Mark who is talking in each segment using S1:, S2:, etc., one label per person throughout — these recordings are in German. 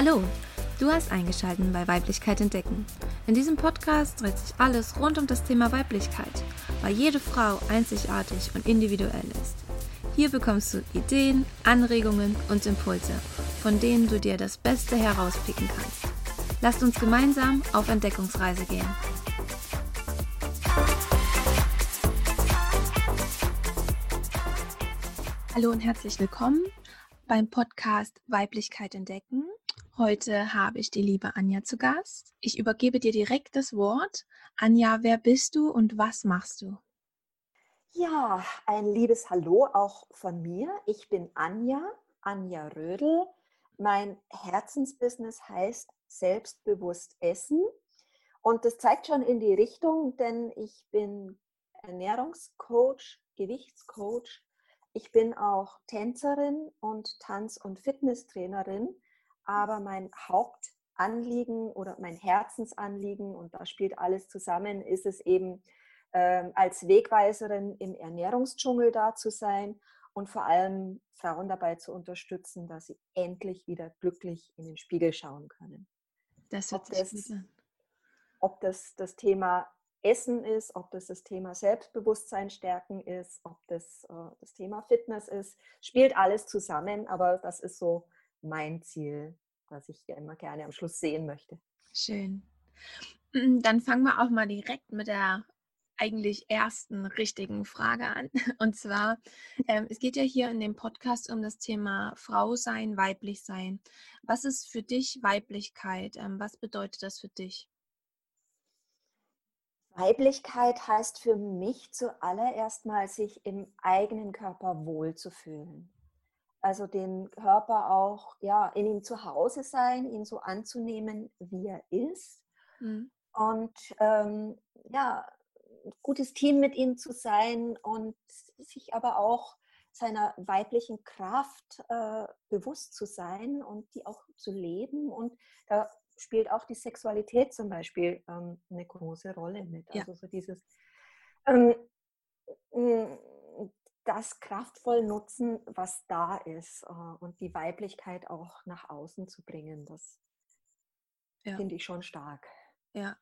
S1: Hallo, du hast eingeschaltet bei Weiblichkeit entdecken. In diesem Podcast dreht sich alles rund um das Thema Weiblichkeit, weil jede Frau einzigartig und individuell ist. Hier bekommst du Ideen, Anregungen und Impulse, von denen du dir das Beste herauspicken kannst. Lasst uns gemeinsam auf Entdeckungsreise gehen. Hallo und herzlich willkommen beim Podcast Weiblichkeit entdecken. Heute habe ich die liebe Anja zu Gast. Ich übergebe dir direkt das Wort. Anja, wer bist du und was machst du?
S2: Ja, ein liebes Hallo auch von mir. Ich bin Anja, Anja Rödel. Mein Herzensbusiness heißt Selbstbewusst Essen. Und das zeigt schon in die Richtung, denn ich bin Ernährungscoach, Gewichtscoach, ich bin auch Tänzerin und Tanz- und Fitnesstrainerin, aber mein Hauptanliegen oder mein Herzensanliegen, und da spielt alles zusammen, ist es eben, äh, als Wegweiserin im Ernährungsdschungel da zu sein und vor allem Frauen dabei zu unterstützen, dass sie endlich wieder glücklich in den Spiegel schauen können.
S1: Das wird sich das,
S2: ob das das Thema Essen ist, ob das das Thema Selbstbewusstsein stärken ist, ob das äh, das Thema Fitness ist, spielt alles zusammen, aber das ist so mein Ziel, was ich ja immer gerne am Schluss sehen möchte.
S1: Schön. Mm, dann fangen wir auch mal direkt mit der eigentlich ersten richtigen Frage an. Und zwar, ähm, es geht ja hier in dem Podcast um das Thema Frau sein, weiblich sein. Was ist für dich Weiblichkeit? Ähm, was bedeutet das für dich?
S2: Weiblichkeit heißt für mich zuallererst mal, sich im eigenen Körper wohlzufühlen. Also den Körper auch, ja, in ihm zu Hause sein, ihn so anzunehmen, wie er ist. Mhm. Und ähm, ja, ein gutes Team mit ihm zu sein und sich aber auch seiner weiblichen Kraft äh, bewusst zu sein und die auch zu leben. Und da spielt auch die Sexualität zum Beispiel ähm, eine große Rolle mit. Also ja. so dieses ähm, das kraftvoll nutzen, was da ist äh, und die Weiblichkeit auch nach außen zu bringen, das ja. finde ich schon stark.
S1: Ja.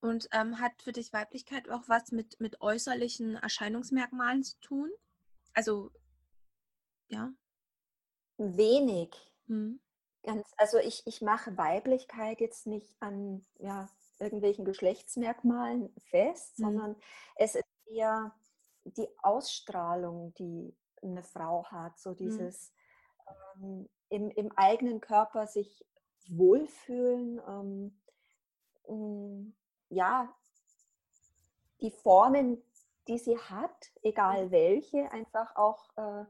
S1: Und ähm, hat für dich Weiblichkeit auch was mit, mit äußerlichen Erscheinungsmerkmalen zu tun? Also, ja.
S2: Wenig. Hm. Ganz, also ich, ich mache Weiblichkeit jetzt nicht an ja, irgendwelchen Geschlechtsmerkmalen fest, mhm. sondern es ist eher die Ausstrahlung, die eine Frau hat, so mhm. dieses mhm. ähm, im, im eigenen Körper sich wohlfühlen, ähm, ähm, ja, die Formen, die sie hat, egal mhm. welche, einfach auch äh,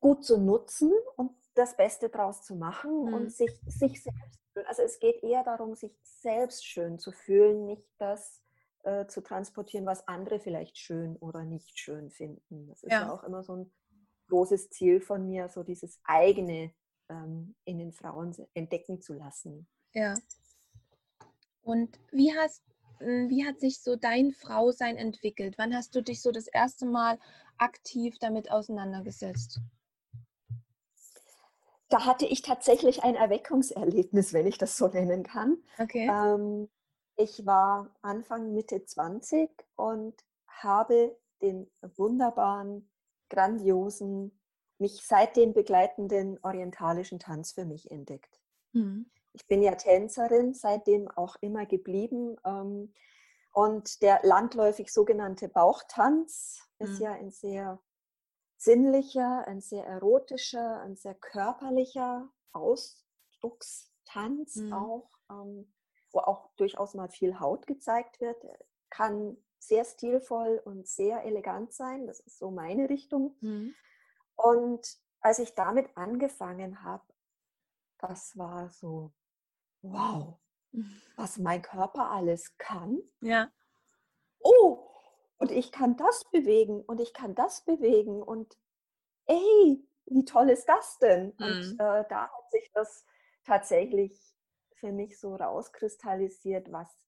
S2: gut zu nutzen und das Beste draus zu machen mhm. und sich, sich selbst, also es geht eher darum, sich selbst schön zu fühlen, nicht das äh, zu transportieren, was andere vielleicht schön oder nicht schön finden. Das ist ja, ja auch immer so ein großes Ziel von mir, so dieses eigene ähm, in den Frauen entdecken zu lassen.
S1: Ja. Und wie hast hm, wie hat sich so dein Frausein entwickelt? Wann hast du dich so das erste Mal aktiv damit auseinandergesetzt?
S2: da hatte ich tatsächlich ein Erweckungserlebnis, wenn ich das so nennen kann.
S1: Okay.
S2: Ähm, ich war Anfang, Mitte 20 und habe den wunderbaren, grandiosen, mich seitdem begleitenden orientalischen Tanz für mich entdeckt. Mhm. Ich bin ja Tänzerin, seitdem auch immer geblieben. Ähm, und der landläufig sogenannte Bauchtanz mhm. ist ja ein sehr sinnlicher, ein sehr erotischer, ein sehr körperlicher Ausdruckstanz mhm. auch, ähm, wo auch durchaus mal viel Haut gezeigt wird, kann sehr stilvoll und sehr elegant sein. Das ist so meine Richtung. Mhm. Und als ich damit angefangen habe, das war so, wow, was mein Körper alles kann.
S1: Ja.
S2: Oh, und ich kann das bewegen und ich kann das bewegen und ey, wie toll ist das denn? Mhm. Und äh, da hat sich das tatsächlich für mich so rauskristallisiert, was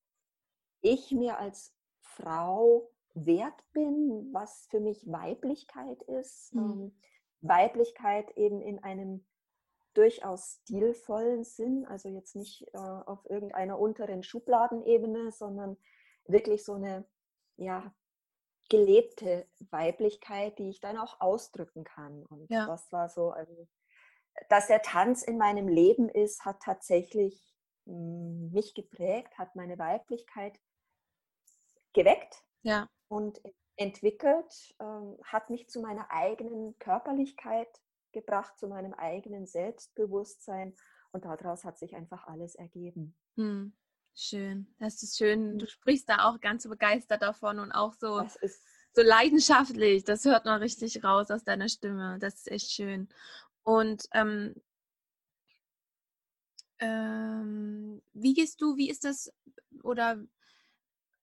S2: ich mir als Frau wert bin, was für mich Weiblichkeit ist. Mhm. Ähm, Weiblichkeit eben in einem durchaus stilvollen Sinn, also jetzt nicht äh, auf irgendeiner unteren Schubladenebene, sondern wirklich so eine ja, gelebte Weiblichkeit, die ich dann auch ausdrücken kann. Und ja. das war so, also, dass der Tanz in meinem Leben ist, hat tatsächlich mich geprägt, hat meine Weiblichkeit geweckt ja. und entwickelt, ähm, hat mich zu meiner eigenen Körperlichkeit gebracht, zu meinem eigenen Selbstbewusstsein und daraus hat sich einfach alles ergeben.
S1: Hm. Schön, das ist schön. Du sprichst da auch ganz begeistert davon und auch so, so leidenschaftlich. Das hört man richtig raus aus deiner Stimme. Das ist echt schön. Und ähm, ähm, wie gehst du, wie ist das oder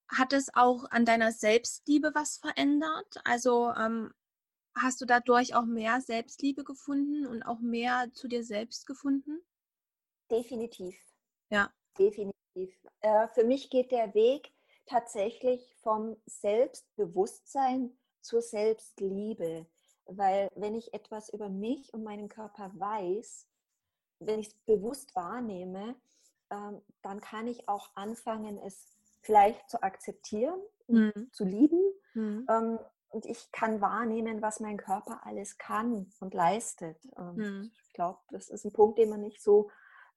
S1: hat es auch an deiner Selbstliebe was verändert? Also ähm, hast du dadurch auch mehr Selbstliebe gefunden und auch mehr zu dir selbst gefunden?
S2: Definitiv.
S1: Ja.
S2: Definitiv. Äh, für mich geht der Weg tatsächlich vom Selbstbewusstsein zur Selbstliebe. Weil wenn ich etwas über mich und meinen Körper weiß, wenn ich es bewusst wahrnehme, ähm, dann kann ich auch anfangen, es vielleicht zu akzeptieren, mhm. zu lieben. Mhm. Ähm, und ich kann wahrnehmen, was mein Körper alles kann und leistet. Mhm. Ich glaube, das ist ein Punkt, den man nicht so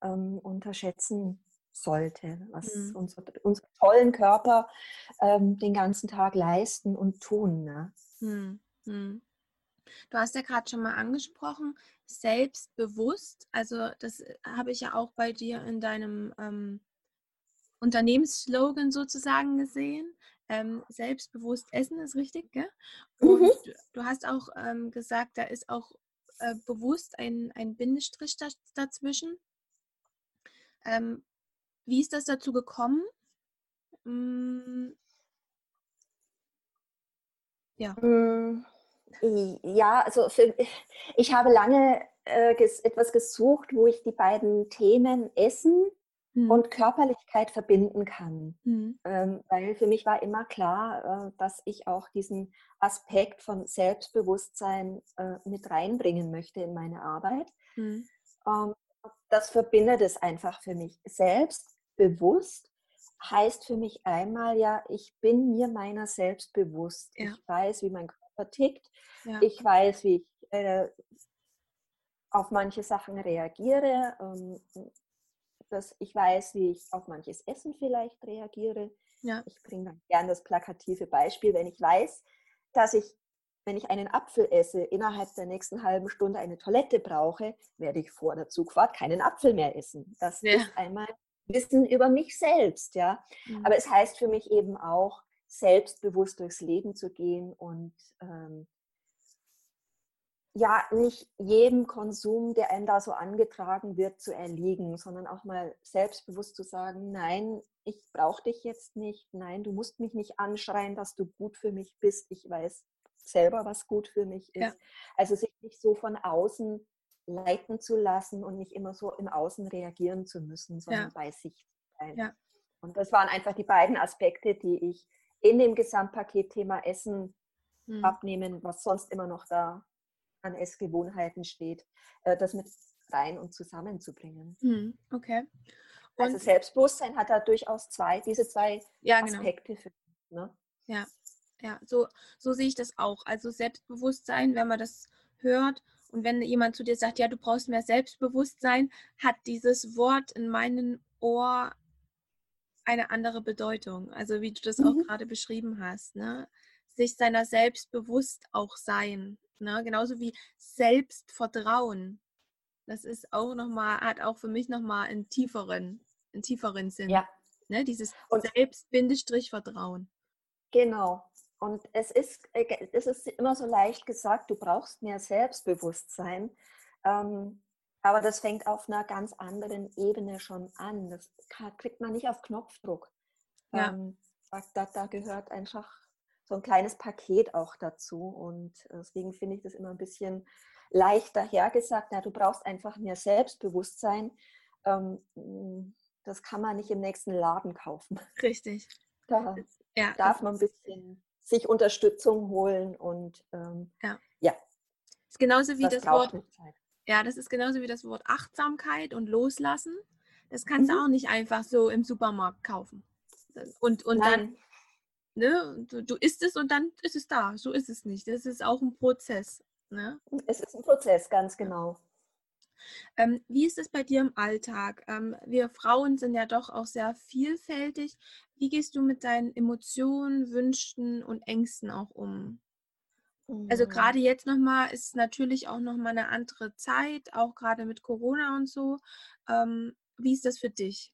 S2: ähm, unterschätzen sollte, was mhm. unsere, unsere, tollen Körper ähm, den ganzen Tag leisten und tun. Ne?
S1: Du hast ja gerade schon mal angesprochen, selbstbewusst. Also das äh, habe ich ja auch bei dir in deinem ähm, Unternehmensslogan sozusagen gesehen. Ähm, selbstbewusst essen ist richtig, gell? Und mhm. du, hast auch ähm, gesagt, da ist auch äh, bewusst ein, ein Bindestrich da, dazwischen. Ähm, wie ist das dazu gekommen? Hm.
S2: Ja. Ja, also für, ich habe lange äh, ges, etwas gesucht, wo ich die beiden Themen Essen hm. und Körperlichkeit verbinden kann. Hm. Ähm, weil für mich war immer klar, äh, dass ich auch diesen Aspekt von Selbstbewusstsein äh, mit reinbringen möchte in meine Arbeit. Hm. Ähm, das verbindet es einfach für mich. Selbstbewusst heißt für mich einmal ja, ich bin mir meiner selbst bewusst. Ja. Ich weiß, wie mein Körper tickt. Ja. Ich weiß, wie ich äh, auf manche Sachen reagiere. Ähm, dass ich weiß, wie ich auf manches Essen vielleicht reagiere. Ja. Ich bringe dann gern das plakative Beispiel, wenn ich weiß, dass ich wenn ich einen Apfel esse, innerhalb der nächsten halben Stunde eine Toilette brauche, werde ich vor der Zugfahrt keinen Apfel mehr essen. Das ja. ist einmal Wissen über mich selbst, ja. Mhm. Aber es heißt für mich eben auch, selbstbewusst durchs Leben zu gehen und ähm, ja, nicht jedem Konsum, der einem da so angetragen wird, zu erliegen, sondern auch mal selbstbewusst zu sagen, nein, ich brauche dich jetzt nicht, nein, du musst mich nicht anschreien, dass du gut für mich bist, ich weiß, selber, was gut für mich ist. Ja. Also sich nicht so von außen leiten zu lassen und nicht immer so im Außen reagieren zu müssen, sondern ja. bei sich zu sein. Ja. Und das waren einfach die beiden Aspekte, die ich in dem Gesamtpaket Thema Essen hm. abnehmen, was sonst immer noch da an Essgewohnheiten steht, äh, das mit rein und zusammenzubringen.
S1: Hm. Okay. Also
S2: und also Selbstbewusstsein hat da durchaus zwei, diese zwei ja, genau. Aspekte für mich. Ne?
S1: Ja, ja, so, so sehe ich das auch. Also Selbstbewusstsein, wenn man das hört und wenn jemand zu dir sagt, ja, du brauchst mehr Selbstbewusstsein, hat dieses Wort in meinem Ohr eine andere Bedeutung. Also wie du das mhm. auch gerade beschrieben hast, ne? sich seiner selbst bewusst auch sein. Ne? Genauso wie Selbstvertrauen. Das ist auch nochmal, hat auch für mich nochmal einen tieferen, einen tieferen Sinn. Ja. Ne? Dieses Selbst-Vertrauen.
S2: Genau. Und es ist, äh, es ist immer so leicht gesagt, du brauchst mehr Selbstbewusstsein. Ähm, aber das fängt auf einer ganz anderen Ebene schon an. Das kriegt man nicht auf Knopfdruck. Ja. Ähm, da, da, gehört einfach so ein kleines Paket auch dazu. Und deswegen finde ich das immer ein bisschen leichter hergesagt. Na, du brauchst einfach mehr Selbstbewusstsein. Ähm, das kann man nicht im nächsten Laden kaufen.
S1: Richtig.
S2: Da ja, darf man ein bisschen sich Unterstützung holen und ähm, ja. ja.
S1: Ist genauso wie das, das Wort Ja, das ist genauso wie das Wort Achtsamkeit und Loslassen. Das kannst
S2: Mhm.
S1: du auch nicht einfach so im Supermarkt kaufen. Und, und dann, ne, du, du isst es und dann ist es da. So ist es nicht. Das ist auch ein Prozess. Ne?
S2: es ist ein Prozess, ganz genau.
S1: Ähm, wie ist es bei dir im Alltag? Ähm, wir Frauen sind ja doch auch sehr vielfältig. Wie gehst du mit deinen Emotionen, Wünschen und Ängsten auch um? Also
S2: Mhm.
S1: gerade jetzt nochmal ist natürlich auch nochmal eine andere Zeit, auch gerade mit Corona und so. Ähm, wie ist das für dich?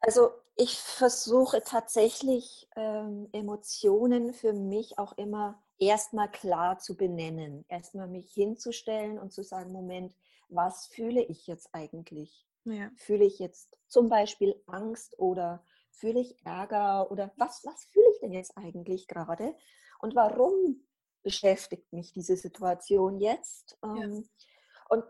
S2: Also ich versuche tatsächlich ähm, Emotionen für mich auch immer erstmal klar zu benennen. Erstmal mich hinzustellen und zu sagen, Moment, was fühle ich jetzt eigentlich?
S1: Ja,
S2: Fühle ich jetzt zum Beispiel Angst oder fühle ich Ärger oder was, was fühle ich denn jetzt eigentlich gerade? Und warum beschäftigt mich diese Situation jetzt?
S1: ja,
S2: Ähm, Und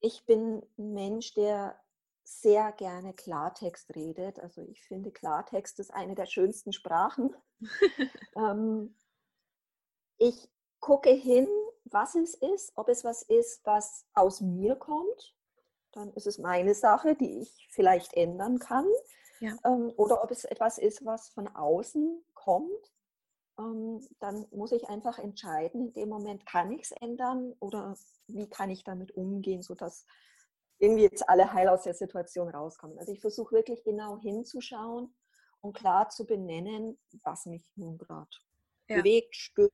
S2: ich bin ein Mensch, der sehr gerne Klartext redet. Also ich finde, Klartext ist eine der schönsten Sprachen. Ähm, ich gucke hin, was es ist, ob es was ist, was aus mir kommt. Dann ist es meine Sache, die ich vielleicht ändern kann.
S1: Ja,
S2: Ähm, oder ob es etwas ist, was von außen kommt. Ähm, dann muss ich einfach entscheiden, in dem Moment kann ich es ändern oder wie kann ich damit umgehen, sodass irgendwie jetzt alle heil aus der Situation rauskommen. Also ich versuche wirklich genau hinzuschauen und klar zu benennen, was mich nun gerade
S1: ja,
S2: bewegt, stört,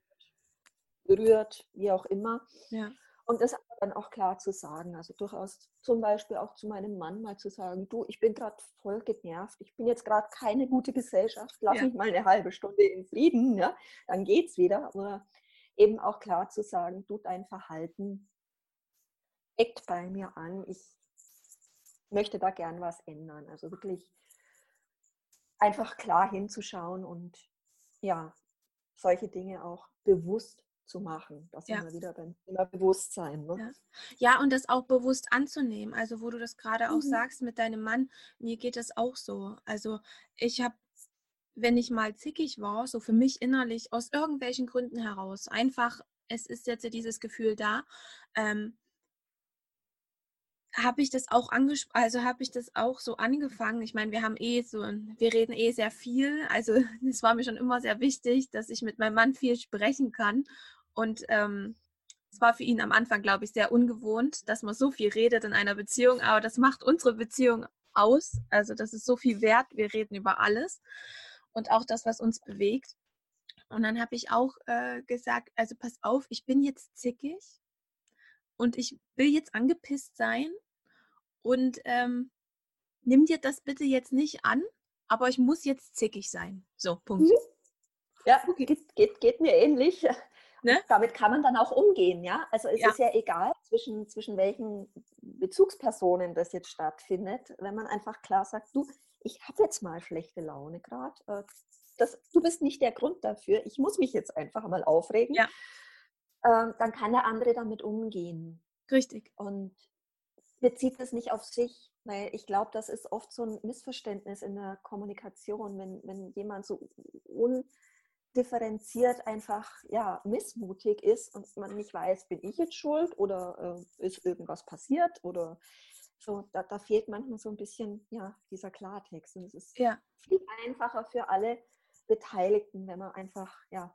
S2: berührt, wie auch immer.
S1: ja,
S2: Und das dann auch klar zu sagen. Also durchaus zum Beispiel auch zu meinem Mann mal zu sagen, du, ich bin gerade voll genervt, ich bin jetzt gerade keine gute Gesellschaft, lass
S1: ja,
S2: mich mal eine halbe Stunde in Frieden, ja, dann geht's wieder. Oder eben auch klar zu sagen, du, dein Verhalten eckt bei mir an, ich möchte da gern was ändern. Also wirklich einfach klar hinzuschauen und ja, solche Dinge auch bewusst zu machen. Das sind
S1: ja.
S2: wir wieder beim Thema Bewusstsein. Ne?
S1: Ja. ja, und das auch bewusst anzunehmen. Also, wo du das gerade auch
S2: Mhm.
S1: sagst mit deinem Mann, mir geht das auch so. Also, ich habe, wenn ich mal zickig war, so für mich innerlich aus irgendwelchen Gründen heraus, einfach, es ist jetzt dieses Gefühl da, ähm, habe ich das auch angesprochen, also habe ich das auch so angefangen. Ich meine, wir haben eh so, wir reden eh sehr viel. Also es war mir schon immer sehr wichtig, dass ich mit meinem Mann viel sprechen kann. Und ähm, es war für ihn am Anfang, glaube ich, sehr ungewohnt, dass man so viel redet in einer Beziehung. Aber das macht unsere Beziehung aus. Also das ist so viel wert. Wir reden über alles und auch das, was uns bewegt. Und dann habe ich auch äh, gesagt, also pass auf, ich bin jetzt zickig und ich will jetzt angepisst sein und ähm, nimm dir das bitte jetzt nicht an, aber ich muss jetzt zickig sein. So, Punkt.
S2: Mhm. Ja,
S1: Okay.
S2: geht, geht, geht mir ähnlich.
S1: Ne?
S2: damit kann man dann auch umgehen, ja. Also es
S1: Ja.
S2: ist ja egal, zwischen, zwischen welchen Bezugspersonen das jetzt stattfindet, wenn man einfach klar sagt, du, ich habe jetzt mal schlechte Laune gerade. Äh, das- du bist nicht der Grund dafür. Ich muss mich jetzt einfach mal aufregen.
S1: Ja.
S2: Ähm, dann kann der andere damit umgehen
S1: Richtig.
S2: und bezieht es nicht auf sich, weil ich glaube, das ist oft so ein Missverständnis in der Kommunikation, wenn, wenn jemand so undifferenziert einfach ja, missmutig ist und man nicht weiß, bin ich jetzt schuld oder äh, ist irgendwas passiert oder so, da, da fehlt manchmal so ein bisschen ja, dieser Klartext. Und es ist
S1: Ja,
S2: viel einfacher für alle Beteiligten, wenn man einfach ja,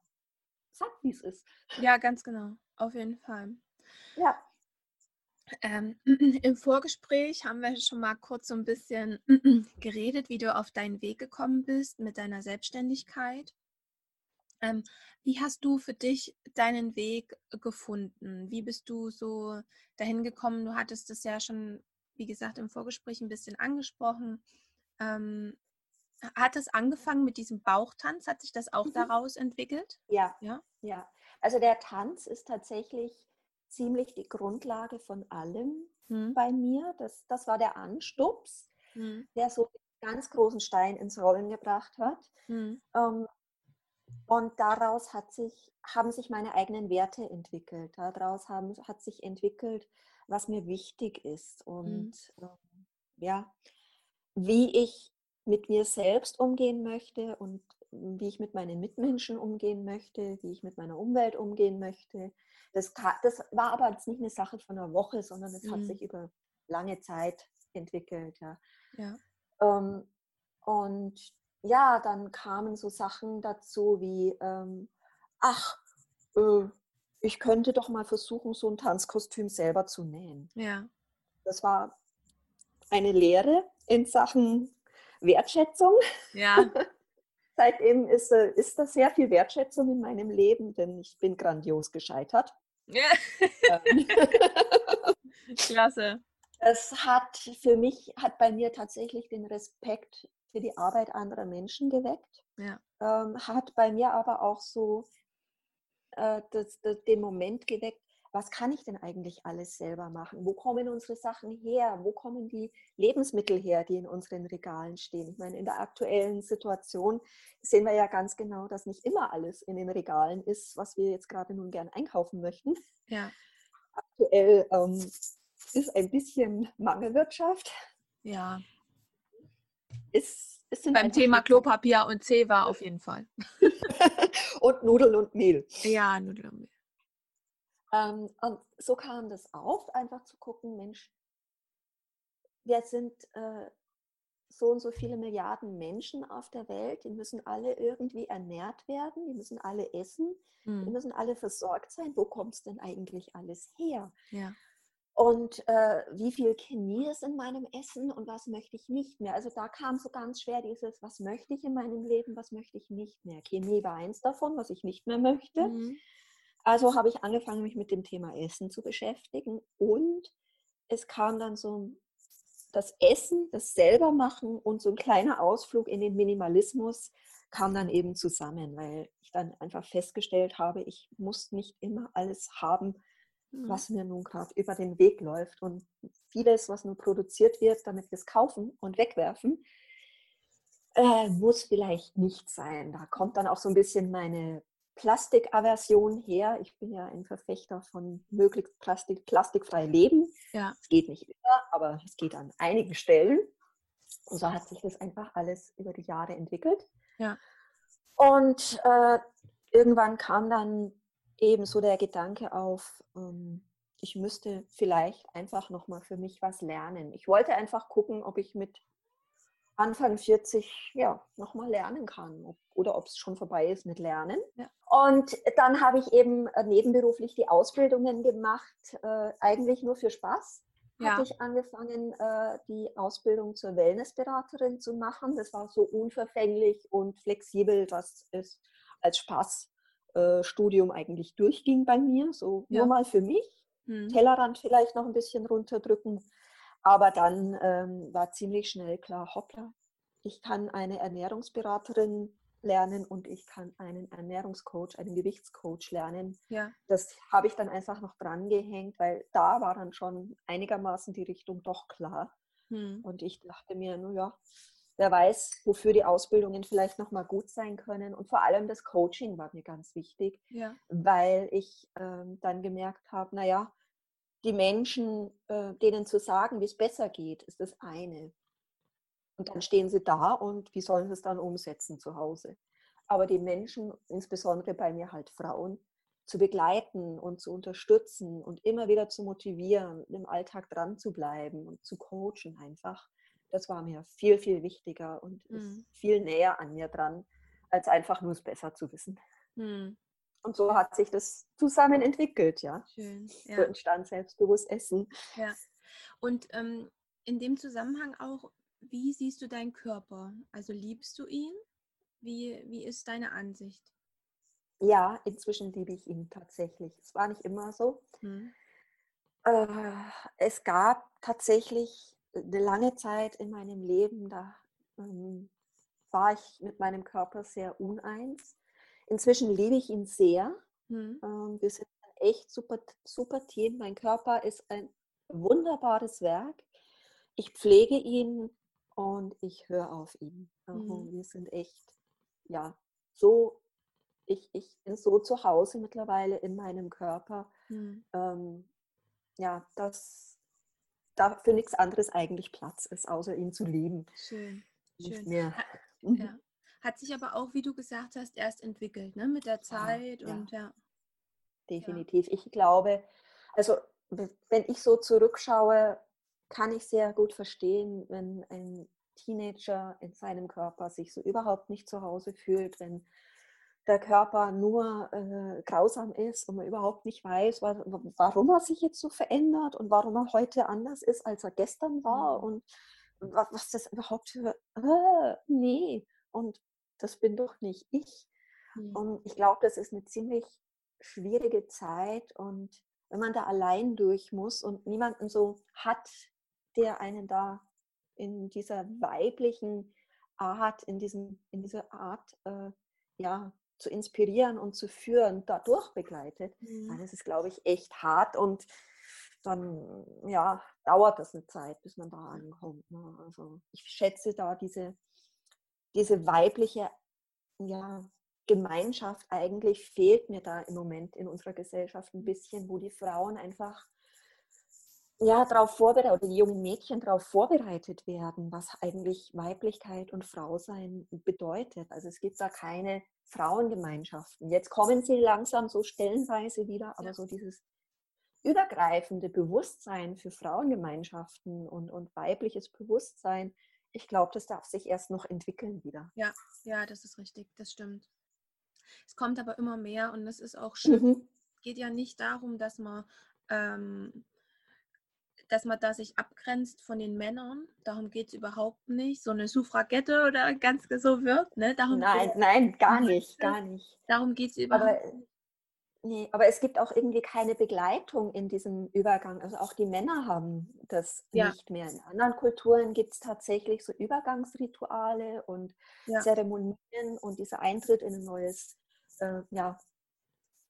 S2: sagt, wie es ist.
S1: ja, ganz genau. Auf jeden Fall.
S2: Ja.
S1: Ähm, Im Vorgespräch haben wir schon mal kurz so ein bisschen geredet, wie du auf deinen Weg gekommen bist mit deiner Selbstständigkeit. Ähm, wie hast du für dich deinen Weg gefunden? Wie bist du so dahin gekommen? Du hattest es ja schon, wie gesagt, im Vorgespräch ein bisschen angesprochen. Ähm, hat es angefangen mit diesem Bauchtanz? Hat sich das auch
S2: Mhm.
S1: daraus entwickelt?
S2: Ja,
S1: Ja.
S2: ja. Also der Tanz ist tatsächlich ziemlich die Grundlage von allem
S1: Hm.
S2: bei mir. Das, das war der Anstups,
S1: Hm.
S2: der so einen ganz großen Stein ins Rollen gebracht hat.
S1: Hm.
S2: Ähm, und daraus hat sich, haben sich meine eigenen Werte entwickelt. Daraus haben, hat sich entwickelt, was mir wichtig ist und ähm, ja, wie ich mit mir selbst umgehen möchte und wie ich mit meinen Mitmenschen umgehen möchte, wie ich mit meiner Umwelt umgehen möchte. Das, das war aber jetzt nicht eine Sache von einer Woche, sondern es mhm. hat sich über lange Zeit entwickelt. Ja. ja. Ähm, und ja, dann kamen so Sachen dazu wie, ähm, ach, äh, ich könnte doch mal versuchen, so ein Tanzkostüm selber zu nähen. Ja. Das war eine Lehre in Sachen Wertschätzung. Ja. Seitdem ist, äh, ist da sehr viel Wertschätzung in meinem Leben, denn ich bin grandios gescheitert. Ja. Ähm. Klasse. Es hat für mich, hat bei mir tatsächlich den Respekt für die Arbeit anderer Menschen geweckt. Ja. Ähm, hat bei mir aber auch so äh, das, das, den Moment geweckt, was kann ich denn eigentlich alles selber machen? Wo kommen unsere Sachen her? Wo kommen die Lebensmittel her, die in unseren Regalen stehen? Ich meine, in der aktuellen Situation sehen wir ja ganz genau, dass nicht immer alles in den Regalen ist, was wir jetzt gerade nun gern einkaufen möchten. Ja. Aktuell ähm, ist ein bisschen Mangelwirtschaft.
S1: Ja. Ist, ist Beim Thema Klopapier und Zewa auf jeden Fall.
S2: und Nudeln und Mehl.
S1: Ja, Nudeln und Mehl.
S2: Ähm, und so kam das auf, einfach zu gucken, Mensch, wir sind äh, so und so viele Milliarden Menschen auf der Welt, die müssen alle irgendwie ernährt werden, die müssen alle essen, hm. die müssen alle versorgt sein. Wo kommt es denn eigentlich alles her? Ja. Und äh, wie viel Chemie ist in meinem Essen und was möchte ich nicht mehr? Also da kam so ganz schwer dieses, was möchte ich in meinem Leben, was möchte ich nicht mehr? Chemie war eins davon, was ich nicht mehr möchte. Mhm. Also habe ich angefangen, mich mit dem Thema Essen zu beschäftigen und es kam dann so das Essen, das selber machen und so ein kleiner Ausflug in den Minimalismus kam dann eben zusammen, weil ich dann einfach festgestellt habe, ich muss nicht immer alles haben, mhm. was mir nun gerade über den Weg läuft. Und vieles, was nur produziert wird, damit wir es kaufen und wegwerfen, äh, muss vielleicht nicht sein. Da kommt dann auch so ein bisschen meine Plastikaversion her. Ich bin ja ein Verfechter von möglichst Plastik, plastikfrei leben. Ja. Es geht nicht immer, aber es geht an einigen Stellen. Und so hat sich das einfach alles über die Jahre entwickelt. Ja. Und äh, irgendwann kam dann eben so der Gedanke auf, ähm, ich müsste vielleicht einfach nochmal für mich was lernen. Ich wollte einfach gucken, ob ich mit Anfang 40 ja, nochmal lernen kann ob, oder ob es schon vorbei ist mit Lernen. Ja. Und dann habe ich eben nebenberuflich die Ausbildungen gemacht, äh, eigentlich nur für Spaß. Ja. Habe ich angefangen, äh, die Ausbildung zur Wellnessberaterin zu machen. Das war so unverfänglich und flexibel, dass es als Spaßstudium äh, eigentlich durchging bei mir. So ja. nur mal für mich. Hm. Tellerrand vielleicht noch ein bisschen runterdrücken aber dann ähm, war ziemlich schnell klar, hoppla, ich kann eine Ernährungsberaterin lernen und ich kann einen Ernährungscoach, einen Gewichtscoach lernen. Ja. Das habe ich dann einfach noch dran gehängt, weil da war dann schon einigermaßen die Richtung doch klar. Hm. Und ich dachte mir, naja, wer weiß, wofür die Ausbildungen vielleicht nochmal gut sein können. Und vor allem das Coaching war mir ganz wichtig, ja. weil ich ähm, dann gemerkt habe, naja, die Menschen, äh, denen zu sagen, wie es besser geht, ist das eine. Und dann stehen sie da und wie sollen sie es dann umsetzen zu Hause? Aber die Menschen, insbesondere bei mir halt Frauen, zu begleiten und zu unterstützen und immer wieder zu motivieren, im Alltag dran zu bleiben und zu coachen einfach, das war mir viel, viel wichtiger und mhm. ist viel näher an mir dran, als einfach nur es besser zu wissen. Mhm. Und so hat sich das zusammen entwickelt, ja. Schön. Ja. So entstand selbstbewusst Essen.
S1: Ja. Und ähm, in dem Zusammenhang auch, wie siehst du deinen Körper? Also liebst du ihn? Wie, wie ist deine Ansicht?
S2: Ja, inzwischen liebe ich ihn tatsächlich. Es war nicht immer so. Hm. Äh, es gab tatsächlich eine lange Zeit in meinem Leben, da ähm, war ich mit meinem Körper sehr uneins. Inzwischen liebe ich ihn sehr. Mhm. Ähm, wir sind ein echt super, super Team. Mein Körper ist ein wunderbares Werk. Ich pflege ihn und ich höre auf ihn. Mhm. Wir sind echt, ja, so, ich, ich bin so zu Hause mittlerweile in meinem Körper. Mhm. Ähm, ja, dass da für nichts anderes eigentlich Platz ist, außer ihn zu lieben.
S1: Schön. Schön. Nicht mehr. Ja.
S2: Mhm.
S1: Hat sich aber auch, wie du gesagt hast, erst entwickelt, ne? Mit der Zeit
S2: ja.
S1: und ja.
S2: Definitiv. Ja. Ich glaube, also wenn ich so zurückschaue, kann ich sehr gut verstehen, wenn ein Teenager in seinem Körper sich so überhaupt nicht zu Hause fühlt, wenn der Körper nur äh, grausam ist und man überhaupt nicht weiß, warum er sich jetzt so verändert und warum er heute anders ist, als er gestern war mhm. und was das überhaupt für, äh, nee, und das bin doch nicht ich. Mhm. Und ich glaube, das ist eine ziemlich schwierige Zeit und wenn man da allein durch muss und niemanden so hat, der einen da in dieser weiblichen Art, in, diesem, in dieser Art, äh, ja, zu inspirieren und zu führen, dadurch begleitet, mhm. das ist, glaube ich, echt hart und dann ja, dauert das eine Zeit, bis man da ankommt. Ne? Also ich schätze da diese, diese weibliche ja, Gemeinschaft eigentlich fehlt mir da im Moment in unserer Gesellschaft ein bisschen, wo die Frauen einfach ja, darauf vorbereitet, oder die jungen Mädchen darauf vorbereitet werden, was eigentlich Weiblichkeit und Frausein bedeutet. Also es gibt da keine Frauengemeinschaften. Jetzt kommen sie langsam so stellenweise wieder, aber so dieses übergreifende Bewusstsein für Frauengemeinschaften und, und weibliches Bewusstsein, ich glaube, das darf sich erst noch entwickeln wieder.
S1: Ja, ja, das ist richtig, das stimmt. Es kommt aber immer mehr und es ist auch schön. Mhm. Es geht ja nicht darum, dass man ähm, dass man da sich abgrenzt von den Männern. Darum geht es überhaupt nicht. So eine Suffragette oder ganz so wird. Ne? Darum
S2: nein, nein, gar nicht, gar nicht.
S1: Darum geht es überhaupt
S2: aber, Nee, aber es gibt auch irgendwie keine Begleitung in diesem Übergang. Also auch die Männer haben das ja. nicht mehr. In anderen Kulturen gibt es tatsächlich so Übergangsrituale und ja. Zeremonien und dieser Eintritt in ein neues, äh, ja,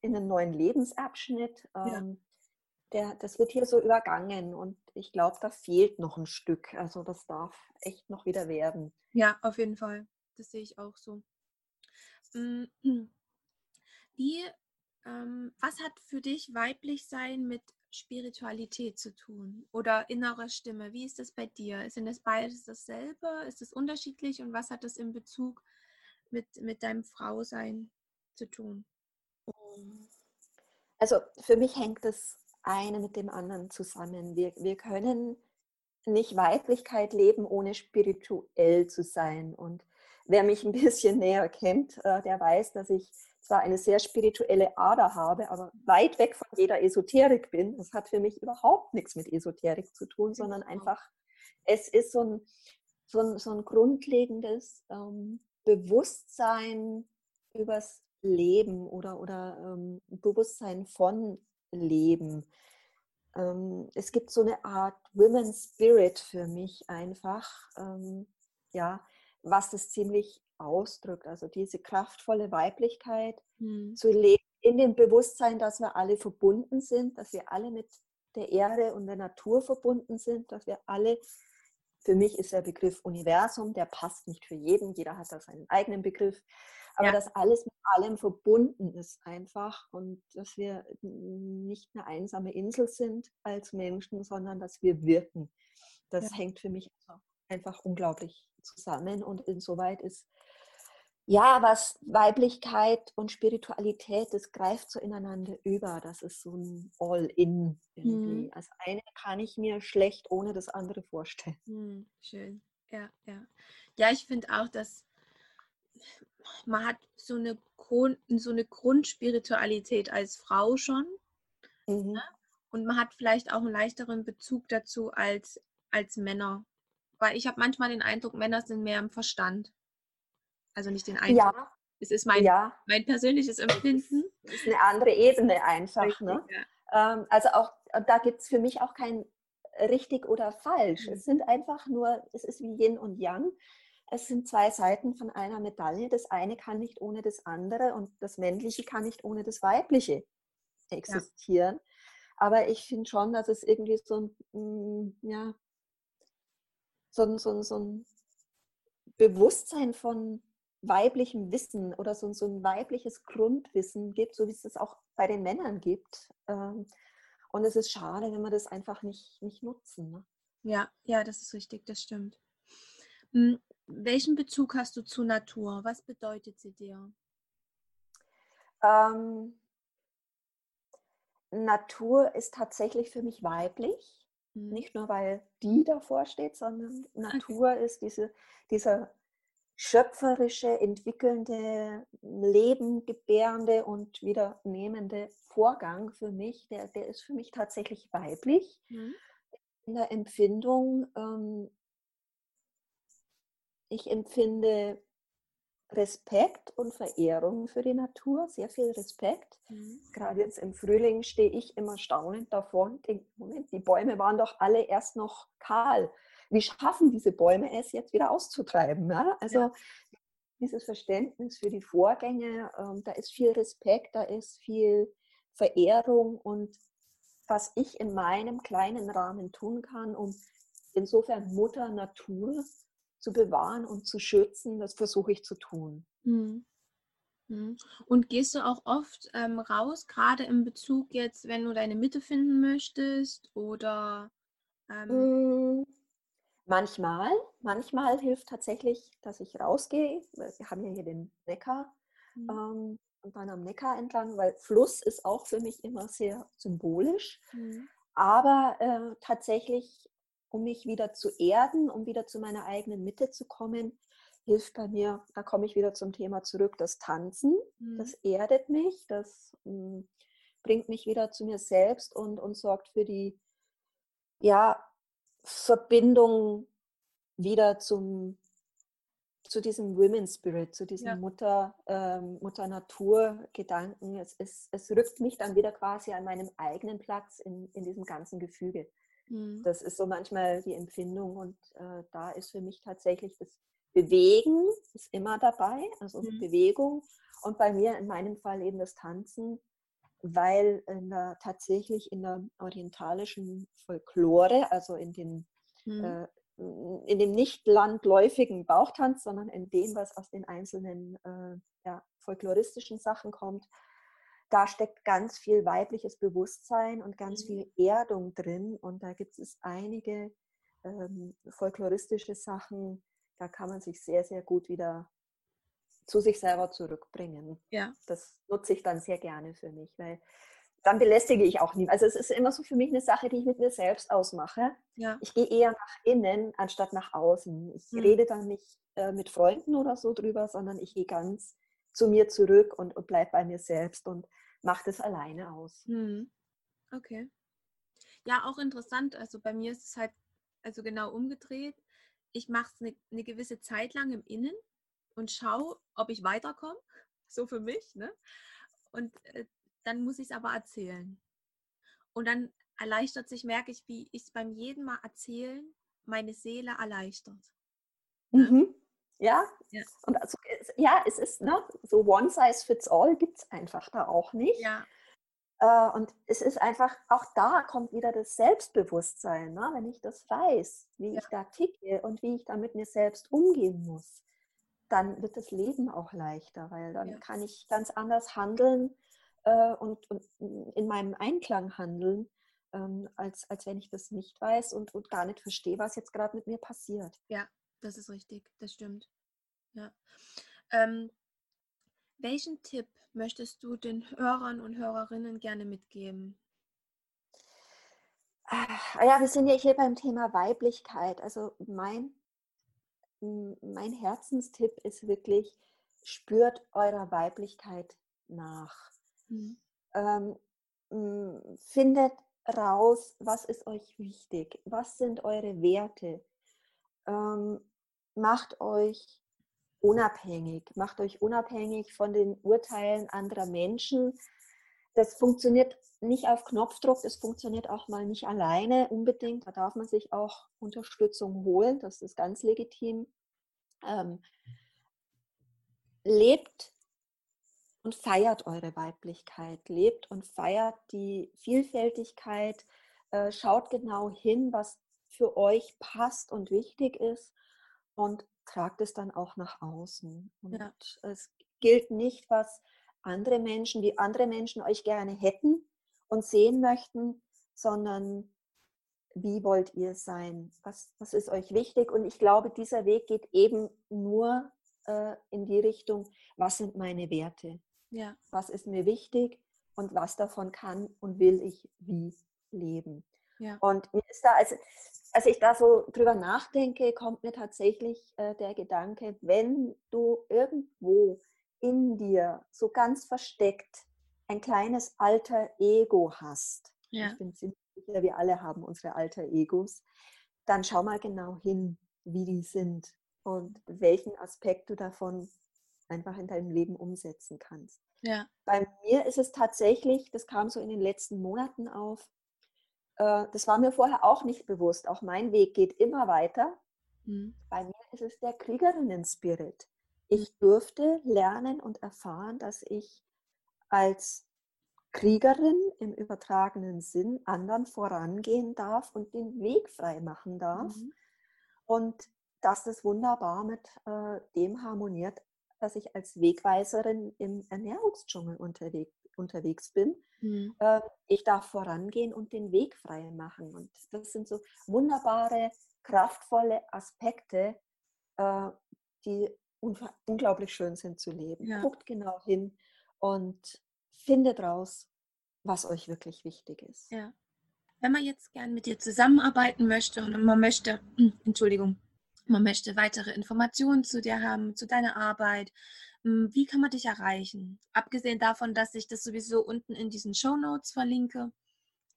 S2: in einen neuen Lebensabschnitt. Ähm, der, das wird hier so übergangen und ich glaube, da fehlt noch ein Stück. Also das darf echt noch wieder werden.
S1: Ja, auf jeden Fall. Das sehe ich auch so. Mm, wie, ähm, was hat für dich weiblich sein mit Spiritualität zu tun oder innere Stimme? Wie ist das bei dir? Sind das beides dasselbe? Ist es unterschiedlich und was hat das in Bezug mit, mit deinem Frausein zu tun?
S2: Also für mich hängt es eine mit dem anderen zusammen. Wir, wir können nicht Weiblichkeit leben, ohne spirituell zu sein. Und wer mich ein bisschen näher kennt, äh, der weiß, dass ich zwar eine sehr spirituelle Ader habe, aber weit weg von jeder Esoterik bin. Das hat für mich überhaupt nichts mit Esoterik zu tun, sondern einfach, es ist so ein, so ein, so ein grundlegendes ähm, Bewusstsein übers Leben oder, oder ähm, Bewusstsein von leben. Ähm, es gibt so eine Art Women's Spirit für mich einfach, ähm, ja, was das ziemlich ausdrückt. Also diese kraftvolle Weiblichkeit mhm. zu leben in dem Bewusstsein, dass wir alle verbunden sind, dass wir alle mit der Erde und der Natur verbunden sind, dass wir alle, für mich ist der Begriff Universum, der passt nicht für jeden, jeder hat da seinen eigenen Begriff, aber ja. dass alles mit allem verbunden ist einfach und dass wir nicht eine einsame Insel sind als Menschen, sondern dass wir wirken. Das ja. hängt für mich einfach unglaublich zusammen und insoweit ist ja, was Weiblichkeit und Spiritualität, das greift so ineinander über. Das ist so ein All-In irgendwie. Mhm. Als eine kann ich mir schlecht ohne das andere vorstellen.
S1: Mhm, schön. Ja, ja. Ja, ich finde auch, dass man hat so eine, Grund, so eine Grundspiritualität als Frau schon. Mhm. Ne? Und man hat vielleicht auch einen leichteren Bezug dazu als, als Männer. Weil ich habe manchmal den Eindruck, Männer sind mehr im Verstand. Also nicht den Eindruck. Ja. Es ist mein, ja. mein persönliches Empfinden.
S2: Es ist eine andere Ebene einfach. Richtig, ne? Ja. Ähm, also auch da gibt es für mich auch kein richtig oder falsch. Mhm. Es sind einfach nur, es ist wie Yin und Yang es sind zwei Seiten von einer Medaille. Das eine kann nicht ohne das andere und das Männliche kann nicht ohne das Weibliche existieren. Ja. Aber ich finde schon, dass es irgendwie so ein, mm, ja, so ein, so ein, so ein Bewusstsein von weiblichem Wissen oder so, so ein weibliches Grundwissen gibt, so wie es das auch bei den Männern gibt. Ähm, und es ist schade, wenn wir das einfach nicht, nicht nutzen. Ne?
S1: Ja, ja, das ist richtig, das stimmt. Welchen Bezug hast du zur Natur? Was bedeutet sie dir?
S2: Ähm, Natur ist tatsächlich für mich weiblich. Mhm. Nicht nur, weil die davor steht, sondern Natur okay. ist diese, dieser schöpferische, entwickelnde, lebengebärende und wieder nehmende Vorgang für mich, der, der ist für mich tatsächlich weiblich. Mhm. In der Empfindung, ähm, ich empfinde Respekt und Verehrung für die Natur, sehr viel Respekt. Mhm. Gerade jetzt im Frühling stehe ich immer staunend davor und denke, Moment, die Bäume waren doch alle erst noch kahl. Wie schaffen diese Bäume es jetzt wieder auszutreiben? Ja? Also ja. dieses Verständnis für die Vorgänge, ähm, da ist viel Respekt, da ist viel Verehrung und was ich in meinem kleinen Rahmen tun kann, um insofern Mutter Natur zu bewahren und zu schützen, das versuche ich zu tun.
S1: Mhm. Und gehst du auch oft ähm, raus, gerade in Bezug jetzt, wenn du deine Mitte finden möchtest oder?
S2: Ähm hm, manchmal, manchmal hilft tatsächlich, dass ich rausgehe. Wir haben ja hier den Neckar mhm. ähm, und dann am Neckar entlang, weil Fluss ist auch für mich immer sehr symbolisch. Mhm. Aber äh, tatsächlich um mich wieder zu erden, um wieder zu meiner eigenen Mitte zu kommen, hilft bei mir, da komme ich wieder zum Thema zurück, das Tanzen. Mhm. Das erdet mich, das mh, hm, bringt mich wieder zu mir selbst und, und sorgt für die ja, Verbindung wieder zum, zu diesem Women Spirit, zu diesem ja. Mutter, ähm, Mutter Natur Gedanken. Es, es, es rückt mich dann wieder quasi an meinem eigenen Platz in, in diesem ganzen Gefüge. Mhm. Das ist so manchmal die Empfindung und äh, da ist für mich tatsächlich das Bewegen ist immer dabei, also mhm. Bewegung und bei mir in meinem Fall eben das Tanzen, weil in der, tatsächlich in der orientalischen Folklore, also in den mhm. äh, in dem nicht landläufigen Bauchtanz, sondern in dem, was aus den einzelnen äh, ja, folkloristischen Sachen kommt, da steckt ganz viel weibliches Bewusstsein und ganz mhm. viel Erdung drin. Und da gibt es einige ähm, folkloristische Sachen, da kann man sich sehr, sehr gut wieder zu sich selber zurückbringen. Ja. Das nutze ich dann sehr gerne für mich, weil dann belästige ich auch nie. Also es ist immer so für mich eine Sache, die ich mit mir selbst ausmache. Ja. Ich gehe eher nach innen anstatt nach außen. Ich mhm. rede dann nicht äh, mit Freunden oder so drüber, sondern ich gehe ganz zu mir zurück und, und bleibe bei mir selbst und mache das alleine aus.
S1: Mhm. Okay. Ja, auch interessant. Also bei mir ist es halt also genau umgedreht. Ich mache es eine, eine gewisse Zeit lang im Innen und schaue, ob ich weiterkomme. So für mich. Ne? Und äh, dann muss ich es aber erzählen. Und dann erleichtert sich, merke ich, wie ich es beim jeden Mal erzählen meine Seele erleichtert.
S2: Ne? Mhm. Ja? ja. Und also, ja, es ist ne, so one size fits all gibt es einfach da auch nicht. Ja. Äh, und es ist einfach, auch da kommt wieder das Selbstbewusstsein, ne? wenn ich das weiß, wie ja. ich da ticke und wie ich da mit mir selbst umgehen muss, dann wird das Leben auch leichter, weil dann ja. kann ich ganz anders handeln äh, und, und, in meinem Einklang handeln, ähm, als, als wenn ich das nicht weiß und, und gar nicht verstehe, was jetzt gerade mit mir passiert.
S1: Ja, das ist richtig, das stimmt. Ja. Ähm, welchen Tipp möchtest du den Hörern und Hörerinnen gerne mitgeben?
S2: Ah, ja, wir sind ja hier beim Thema Weiblichkeit. Also mein, mein Herzenstipp ist wirklich, spürt eurer Weiblichkeit nach. Mhm. Ähm, findet raus, was ist euch wichtig, was sind eure Werte. Ähm, macht euch unabhängig, macht euch unabhängig von den Urteilen anderer Menschen. Das funktioniert nicht auf Knopfdruck, das funktioniert auch mal nicht alleine unbedingt. Da darf man sich auch Unterstützung holen, das ist ganz legitim. Ähm, lebt und feiert eure Weiblichkeit, lebt und feiert die Vielfältigkeit, äh, schaut genau hin, was für euch passt und wichtig ist und tragt es dann auch nach außen. Und ja. es gilt nicht, was andere Menschen, wie andere Menschen euch gerne hätten und sehen möchten, sondern wie wollt ihr sein? Was, was ist euch wichtig? Und ich glaube, dieser Weg geht eben nur äh, in die Richtung, was sind meine Werte? Ja. Was ist mir wichtig und was davon kann und will ich wie leben? Ja. Und mir ist da, also, als ich da so drüber nachdenke, kommt mir tatsächlich äh, der Gedanke, wenn du irgendwo in dir so ganz versteckt ein kleines alter Ego hast, ja. ich bin ziemlich sicher, wir alle haben unsere alter Egos, dann schau mal genau hin, wie die sind und welchen Aspekt du davon einfach in deinem Leben umsetzen kannst. Ja. Bei mir ist es tatsächlich, das kam so in den letzten Monaten auf, das war mir vorher auch nicht bewusst. Auch mein Weg geht immer weiter. Mhm. Bei mir ist es der Kriegerinnen-Spirit. Ich durfte lernen und erfahren, dass ich als Kriegerin im übertragenen Sinn anderen vorangehen darf und den Weg frei machen darf. Mhm. Und dass das wunderbar mit äh, dem harmoniert, dass ich als Wegweiserin im Ernährungsdschungel unterwegs, unterwegs bin. Mhm. Äh, ich darf vorangehen und den Weg frei machen. Und das sind so wunderbare, kraftvolle Aspekte, äh, die unglaublich schön sind zu leben. Ja. Guckt genau hin und findet raus, was euch wirklich wichtig ist.
S1: Ja. Wenn man jetzt gern mit dir zusammenarbeiten möchte und man möchte, Entschuldigung, man möchte weitere Informationen zu dir haben, zu deiner Arbeit, wie kann man dich erreichen? Abgesehen davon, dass ich das sowieso unten in diesen Show Notes verlinke,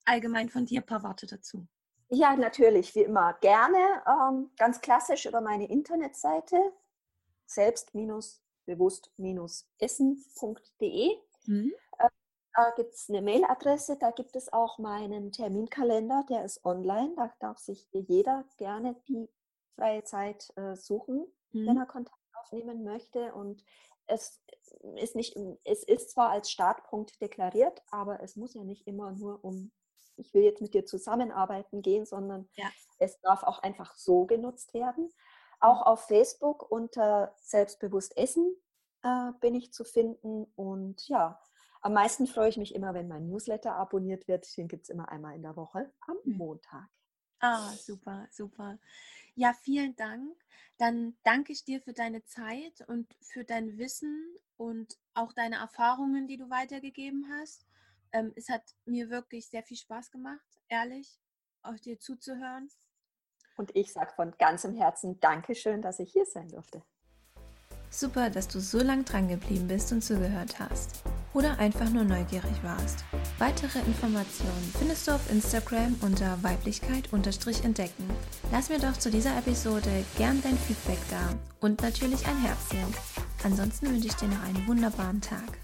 S1: allgemein von dir ein paar Worte dazu.
S2: Ja, natürlich, wie immer. Gerne. Ähm, ganz klassisch über meine Internetseite selbst-bewusst-essen.de. Mhm. Äh, da gibt es eine Mailadresse, da gibt es auch meinen Terminkalender, der ist online. Da darf sich jeder gerne die freie Zeit äh, suchen, mhm. wenn er Kontakt aufnehmen möchte. Und es ist nicht, es ist zwar als Startpunkt deklariert, aber es muss ja nicht immer nur um, ich will jetzt mit dir zusammenarbeiten gehen, sondern ja. es darf auch einfach so genutzt werden. Auch mhm. auf Facebook unter Selbstbewusst Essen äh, bin ich zu finden. Und ja, am meisten freue ich mich immer, wenn mein Newsletter abonniert wird. Den gibt es immer einmal in der Woche am mhm. Montag.
S1: Ah, super, super. Ja, vielen Dank. Dann danke ich dir für deine Zeit und für dein Wissen und auch deine Erfahrungen, die du weitergegeben hast. Ähm, es hat mir wirklich sehr viel Spaß gemacht, ehrlich, auch dir zuzuhören.
S2: Und ich sage von ganzem Herzen Dankeschön, dass ich hier sein durfte.
S1: Super, dass du so lang dran geblieben bist und zugehört hast. Oder einfach nur neugierig warst. Weitere Informationen findest du auf Instagram unter Weiblichkeit-entdecken. Lass mir doch zu dieser Episode gern dein Feedback da und natürlich ein Herzchen. Ansonsten wünsche ich dir noch einen wunderbaren Tag.